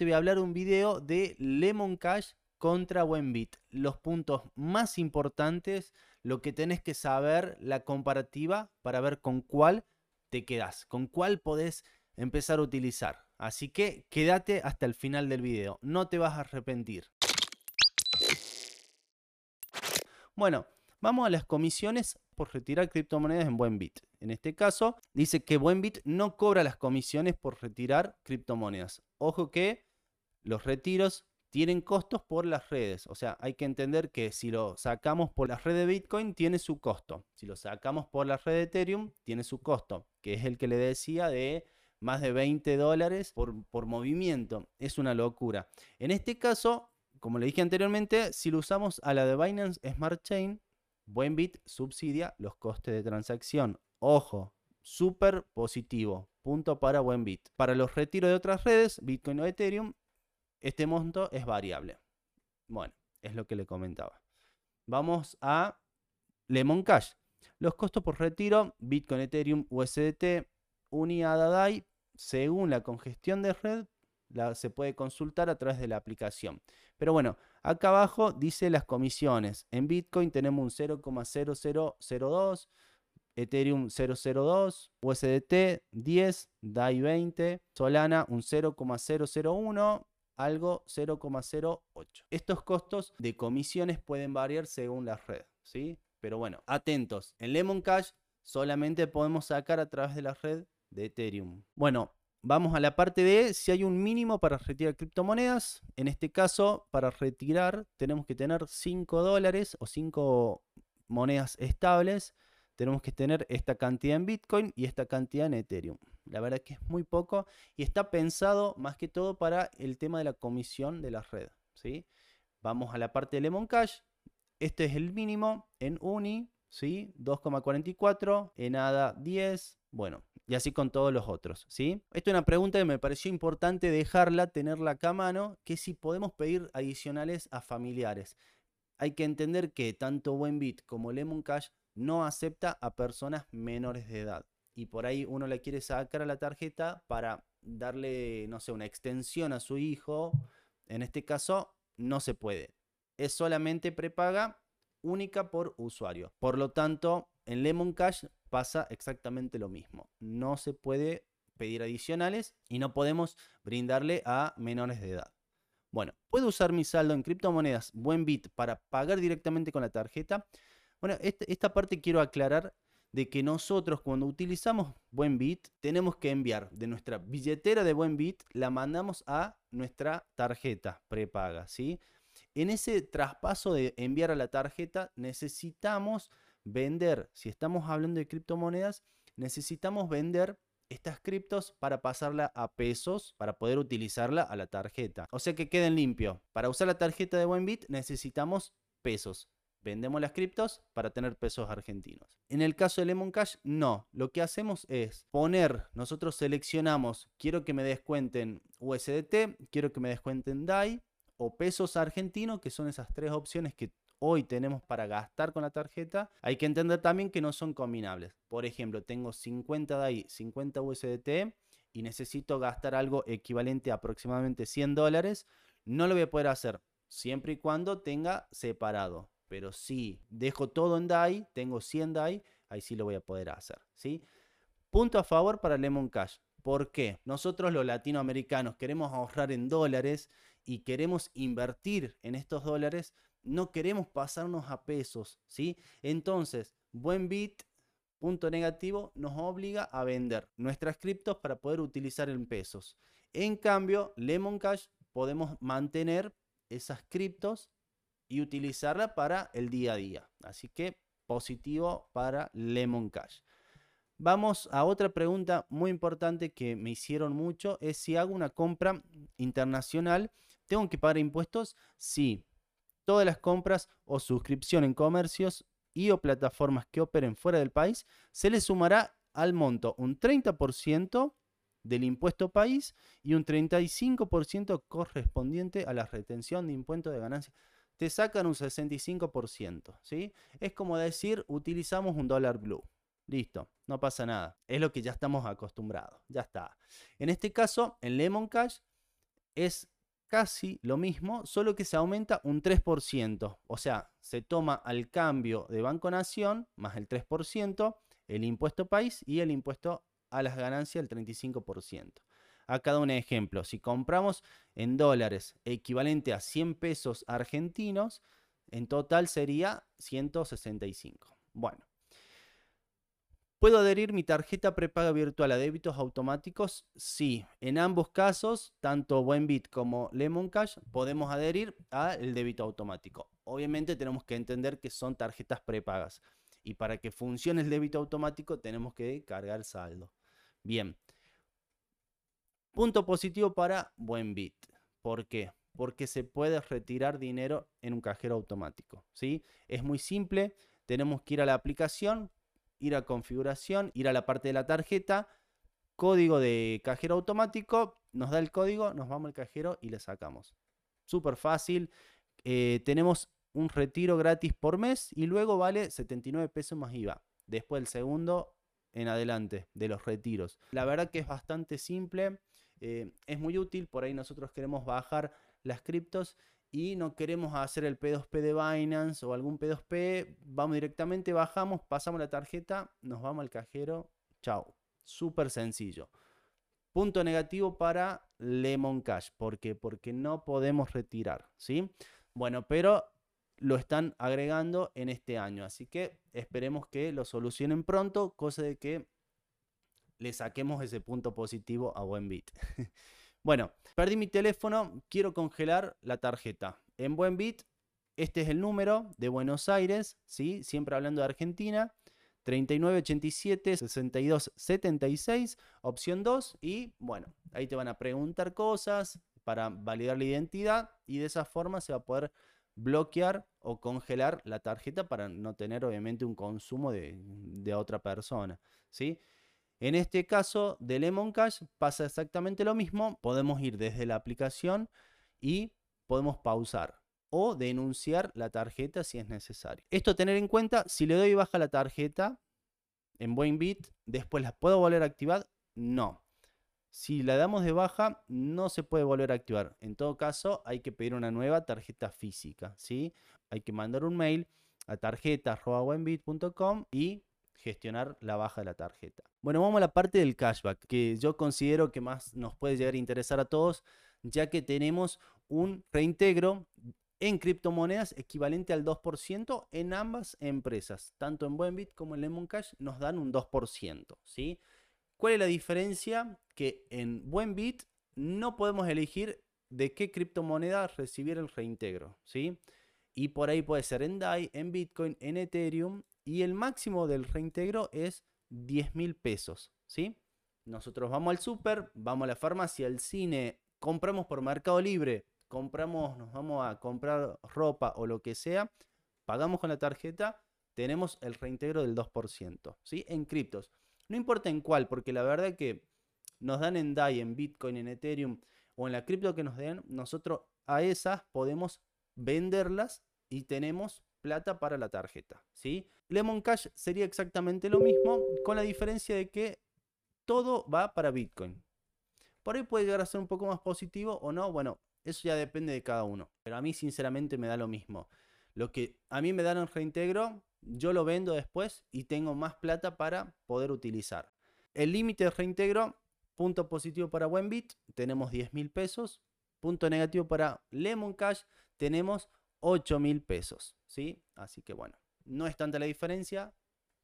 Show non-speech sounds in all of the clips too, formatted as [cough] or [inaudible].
te voy a hablar un video de Lemon Cash contra Buenbit. Los puntos más importantes, lo que tenés que saber, la comparativa para ver con cuál te quedas, con cuál podés empezar a utilizar. Así que quédate hasta el final del video, no te vas a arrepentir. Bueno, vamos a las comisiones por retirar criptomonedas en Buenbit. En este caso, dice que Buenbit no cobra las comisiones por retirar criptomonedas. Ojo que los retiros tienen costos por las redes. O sea, hay que entender que si lo sacamos por la red de Bitcoin, tiene su costo. Si lo sacamos por la red de Ethereum, tiene su costo, que es el que le decía de más de 20 dólares por, movimiento. Es una locura. En este caso, como le dije anteriormente, si lo usamos a la de Binance Smart Chain, Buenbit subsidia los costes de transacción. Ojo, súper positivo. Punto para Buenbit. Para los retiros de otras redes, Bitcoin o Ethereum, este monto es variable. Bueno, es lo que le comentaba. Vamos a Lemon Cash. Los costos por retiro, Bitcoin, Ethereum, USDT, UniAda DAI, según la congestión de red, se puede consultar a través de la aplicación. Pero bueno, acá abajo dice las comisiones. En Bitcoin tenemos un 0,0002, Ethereum 002, USDT 10, DAI 20, Solana un 0,001, algo 0,08. Estos costos de comisiones pueden variar según la red, ¿sí? Pero bueno, atentos. En Lemon Cash solamente podemos sacar a través de la red de Ethereum. Bueno, vamos a la parte de si hay un mínimo para retirar criptomonedas. En este caso, para retirar tenemos que tener 5 dólares o 5 monedas estables tenemos que tener esta cantidad en Bitcoin y esta cantidad en Ethereum. La verdad que es muy poco y está pensado más que todo para el tema de la comisión de la red. ¿sí? Vamos a la parte de Lemon Cash. Este es el mínimo en Uni, ¿sí? 2,44, en ADA 10, bueno, y así con todos los otros, ¿sí? Esta es una pregunta que me pareció importante dejarla, tenerla a mano, que si podemos pedir adicionales a familiares. Hay que entender que tanto Buenbit como Lemon Cash no acepta a personas menores de edad. Y por ahí uno le quiere sacar a la tarjeta para darle, no sé, una extensión a su hijo. En este caso, no se puede. Es solamente prepaga única por usuario. Por lo tanto, en Lemon Cash pasa exactamente lo mismo. No se puede pedir adicionales y no podemos brindarle a menores de edad. Bueno, puedo usar mi saldo en criptomonedas Buenbit para pagar directamente con la tarjeta. Bueno, esta, parte quiero aclarar de que nosotros cuando utilizamos Buenbit tenemos que enviar de nuestra billetera de Buenbit, la mandamos a nuestra tarjeta prepaga, ¿sí? En ese traspaso de enviar a la tarjeta necesitamos vender, si estamos hablando de criptomonedas, necesitamos vender estas criptos para pasarla a pesos para poder utilizarla a la tarjeta. O sea que queden limpio. Para usar la tarjeta de Buenbit necesitamos pesos. Vendemos las criptos para tener pesos argentinos. En el caso de Lemon Cash, no. Lo que hacemos es poner, nosotros seleccionamos, quiero que me descuenten USDT, quiero que me descuenten DAI o pesos argentinos, que son esas tres opciones que hoy tenemos para gastar con la tarjeta. Hay que entender también que no son combinables. Por ejemplo, tengo 50 DAI, 50 USDT y necesito gastar algo equivalente a aproximadamente 100 dólares. No lo voy a poder hacer siempre y cuando tenga separado pero si dejo todo en DAI, tengo 100 DAI, ahí sí lo voy a poder hacer. ¿sí? Punto a favor para Lemon Cash. ¿Por qué? Nosotros los latinoamericanos queremos ahorrar en dólares y queremos invertir en estos dólares, no queremos pasarnos a pesos, ¿sí? Entonces, buen bit, punto negativo, nos obliga a vender nuestras criptos para poder utilizar en pesos. En cambio, Lemon Cash podemos mantener esas criptos y utilizarla para el día a día. Así que positivo para Lemon Cash. Vamos a otra pregunta muy importante que me hicieron mucho, es si hago una compra internacional, ¿tengo que pagar impuestos? Sí. Todas las compras o suscripción en comercios y o plataformas que operen fuera del país, se le sumará al monto un 30% del impuesto país y un 35% correspondiente a la retención de impuestos de ganancias te sacan un 65%, ¿sí? Es como decir, utilizamos un dólar blue. Listo, no pasa nada. Es lo que ya estamos acostumbrados. Ya está. En este caso, en Lemon Cash, es casi lo mismo, solo que se aumenta un 3%. O sea, se toma al cambio de Banco Nación más el 3%, el impuesto país y el impuesto a las ganancias del 35%. Acá da un ejemplo. Si compramos en dólares equivalente a 100 pesos argentinos, en total sería 165. Bueno. ¿Puedo adherir mi tarjeta prepaga virtual a débitos automáticos? Sí, en ambos casos, tanto Buenbit como Lemon Cash, podemos adherir al débito automático. Obviamente tenemos que entender que son tarjetas prepagas y para que funcione el débito automático tenemos que cargar saldo. Bien. Punto positivo para Buenbit. ¿Por qué? Porque se puede retirar dinero en un cajero automático. ¿sí? Es muy simple. Tenemos que ir a la aplicación, ir a configuración, ir a la parte de la tarjeta, código de cajero automático, nos da el código, nos vamos al cajero y le sacamos. Súper fácil. Eh, tenemos un retiro gratis por mes y luego vale 79 pesos más IVA. Después el segundo en adelante de los retiros. La verdad que es bastante simple, eh, es muy útil, por ahí nosotros queremos bajar las criptos y no queremos hacer el P2P de Binance o algún P2P, vamos directamente, bajamos, pasamos la tarjeta, nos vamos al cajero, chao. Súper sencillo. Punto negativo para Lemon Cash. ¿Por qué? Porque no podemos retirar, ¿sí? Bueno, pero lo están agregando en este año, así que esperemos que lo solucionen pronto, cosa de que le saquemos ese punto positivo a Buenbit. [laughs] Bueno, perdí mi teléfono, quiero congelar la tarjeta. En Buenbit, este es el número de Buenos Aires, ¿sí? siempre hablando de Argentina. 3987 6276, opción 2. Y bueno, ahí te van a preguntar cosas para validar la identidad y de esa forma se va a poder bloquear o congelar la tarjeta para no tener obviamente un consumo de, de otra persona. ¿sí? En este caso de Lemon Cash pasa exactamente lo mismo. Podemos ir desde la aplicación y podemos pausar o denunciar la tarjeta si es necesario. Esto tener en cuenta, si le doy baja la tarjeta en Buenbit, después la puedo volver a activar, no. Si la damos de baja, no se puede volver a activar. En todo caso, hay que pedir una nueva tarjeta física, ¿sí? Hay que mandar un mail a tarjeta.buenbit.com y gestionar la baja de la tarjeta. Bueno, vamos a la parte del cashback, que yo considero que más nos puede llegar a interesar a todos, ya que tenemos un reintegro en criptomonedas equivalente al 2% en ambas empresas, tanto en Buenbit como en Lemon Cash nos dan un 2%, ¿sí? ¿Cuál es la diferencia? Que en Buenbit no podemos elegir de qué criptomoneda recibir el reintegro, ¿sí? Y por ahí puede ser en DAI, en Bitcoin, en Ethereum y el máximo del reintegro es 10 mil pesos, ¿sí? Nosotros vamos al súper, vamos a la farmacia, al cine, compramos por Mercado Libre, compramos, nos vamos a comprar ropa o lo que sea, pagamos con la tarjeta, tenemos el reintegro del 2%, ¿sí? En criptos. No importa en cuál, porque la verdad que nos dan en DAI, en Bitcoin, en Ethereum o en la cripto que nos den, nosotros a esas podemos venderlas y tenemos plata para la tarjeta, ¿sí? Lemon Cash sería exactamente lo mismo, con la diferencia de que todo va para Bitcoin. Por ahí puede llegar a ser un poco más positivo o no, bueno, eso ya depende de cada uno. Pero a mí sinceramente me da lo mismo. Lo que a mí me dan en reintegro, yo lo vendo después y tengo más plata para poder utilizar. El límite de reintegro, punto positivo para Buenbit, tenemos 10 mil pesos. Punto negativo para Lemon Cash, tenemos 8 mil pesos. ¿sí? Así que bueno, no es tanta la diferencia,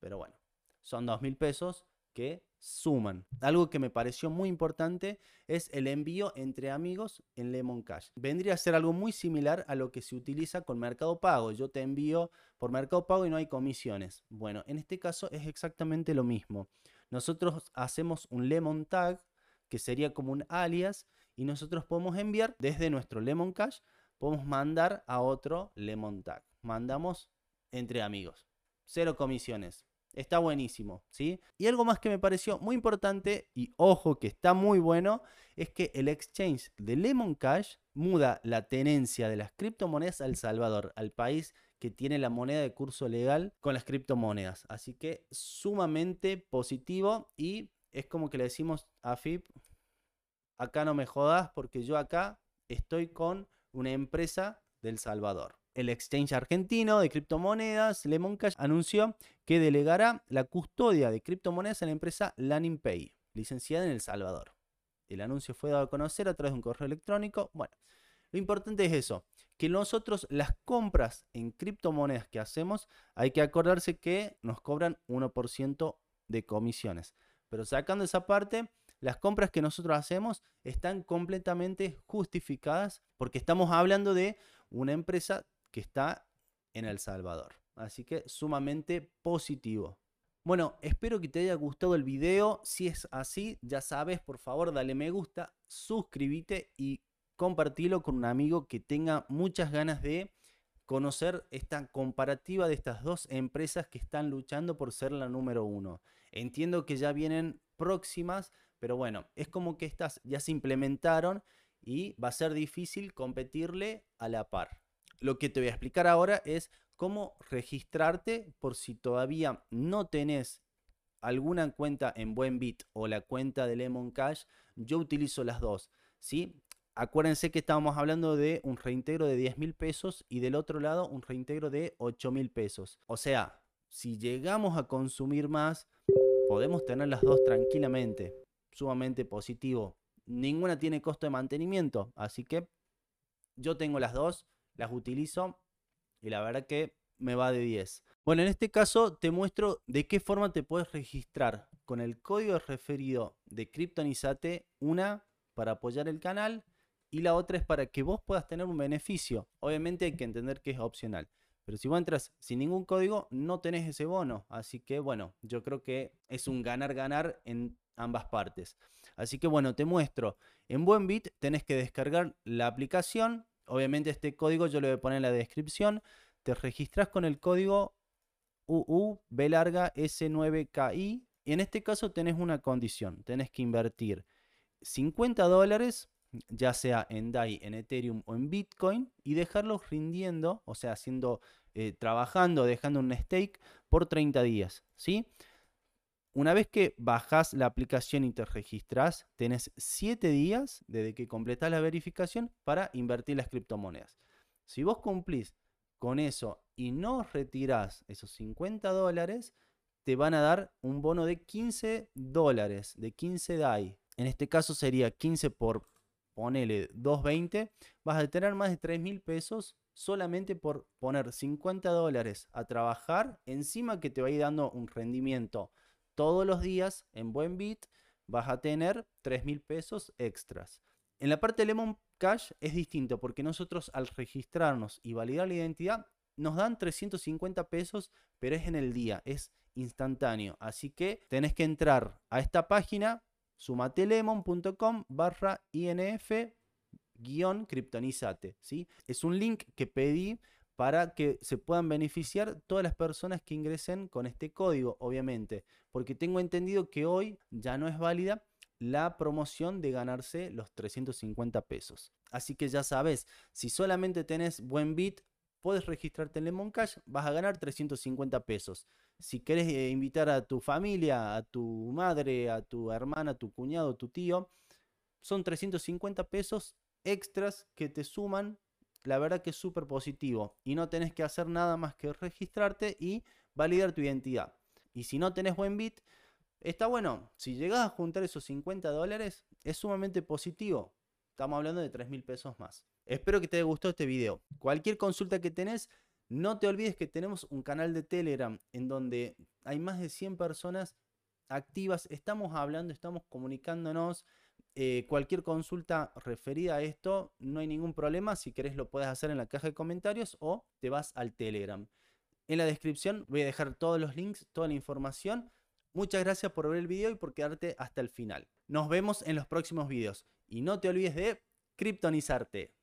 pero bueno, son 2 mil pesos que suman. Algo que me pareció muy importante es el envío entre amigos en Lemon Cash. Vendría a ser algo muy similar a lo que se utiliza con Mercado Pago. Yo te envío por Mercado Pago y no hay comisiones. Bueno, en este caso es exactamente lo mismo. Nosotros hacemos un Lemon Tag, que sería como un alias, y nosotros podemos enviar desde nuestro Lemon Cash, podemos mandar a otro Lemon Tag mandamos entre amigos. Cero comisiones. Está buenísimo, ¿sí? Y algo más que me pareció muy importante, y ojo que está muy bueno, es que el exchange de Lemon Cash muda la tenencia de las criptomonedas a El Salvador, al país que tiene la moneda de curso legal con las criptomonedas. Así que sumamente positivo y es como que le decimos a FIP, acá no me jodas porque yo acá estoy con una empresa del Salvador. El exchange argentino de criptomonedas, Lemon Cash, anunció que delegará la custodia de criptomonedas a la empresa LaninPay, licenciada en El Salvador. El anuncio fue dado a conocer a través de un correo electrónico. Bueno, lo importante es eso, que nosotros las compras en criptomonedas que hacemos, hay que acordarse que nos cobran 1% de comisiones. Pero sacando esa parte, las compras que nosotros hacemos están completamente justificadas porque estamos hablando de una empresa que está en El Salvador. Así que sumamente positivo. Bueno, espero que te haya gustado el video. Si es así, ya sabes, por favor, dale me gusta, suscríbete y compartilo con un amigo que tenga muchas ganas de conocer esta comparativa de estas dos empresas que están luchando por ser la número uno. Entiendo que ya vienen próximas, pero bueno, es como que estas ya se implementaron y va a ser difícil competirle a la par. Lo que te voy a explicar ahora es cómo registrarte por si todavía no tenés alguna cuenta en Buenbit o la cuenta de Lemon Cash. Yo utilizo las dos, ¿sí? Acuérdense que estábamos hablando de un reintegro de 10 mil pesos y del otro lado un reintegro de 8 mil pesos. O sea, si llegamos a consumir más, podemos tener las dos tranquilamente. Sumamente positivo. Ninguna tiene costo de mantenimiento, así que yo tengo las dos, las utilizo y la verdad que me va de 10. Bueno, en este caso te muestro de qué forma te puedes registrar con el código referido de Kryptonizate, una para apoyar el canal y la otra es para que vos puedas tener un beneficio. Obviamente hay que entender que es opcional. Pero si vos entras sin ningún código, no tenés ese bono. Así que bueno, yo creo que es un ganar-ganar en ambas partes. Así que bueno, te muestro. En Buenbit tenés que descargar la aplicación. Obviamente este código yo lo voy a poner en la descripción. Te registras con el código UU B larga S9KI. Y en este caso tenés una condición. Tenés que invertir 50 dólares ya sea en DAI, en Ethereum o en Bitcoin, y dejarlos rindiendo, o sea, haciendo, eh, trabajando, dejando un stake por 30 días, ¿sí? Una vez que bajas la aplicación y te registras, tenés 7 días desde que completas la verificación para invertir las criptomonedas. Si vos cumplís con eso y no retirás esos 50 dólares, te van a dar un bono de 15 dólares, de 15 DAI. En este caso sería 15 por ponele 220, vas a tener más de 3 mil pesos solamente por poner 50 dólares a trabajar, encima que te va a ir dando un rendimiento todos los días en buen bit, vas a tener 3 mil pesos extras. En la parte de Lemon Cash es distinto porque nosotros al registrarnos y validar la identidad nos dan 350 pesos, pero es en el día, es instantáneo. Así que tenés que entrar a esta página sumatelemon.com barra INF guion criptonizate. ¿sí? Es un link que pedí para que se puedan beneficiar todas las personas que ingresen con este código, obviamente, porque tengo entendido que hoy ya no es válida la promoción de ganarse los 350 pesos. Así que ya sabes, si solamente tenés buen bit, puedes registrarte en Lemon Cash, vas a ganar 350 pesos. Si querés eh, invitar a tu familia, a tu madre, a tu hermana, a tu cuñado, a tu tío, son 350 pesos extras que te suman. La verdad que es súper positivo y no tenés que hacer nada más que registrarte y validar tu identidad. Y si no tenés buen bit, está bueno. Si llegas a juntar esos 50 dólares, es sumamente positivo. Estamos hablando de 3 mil pesos más. Espero que te haya gustado este video. Cualquier consulta que tenés, no te olvides que tenemos un canal de Telegram en donde hay más de 100 personas activas. Estamos hablando, estamos comunicándonos. Eh, cualquier consulta referida a esto, no hay ningún problema. Si querés lo puedes hacer en la caja de comentarios o te vas al Telegram. En la descripción voy a dejar todos los links, toda la información. Muchas gracias por ver el video y por quedarte hasta el final. Nos vemos en los próximos videos. Y no te olvides de criptonizarte.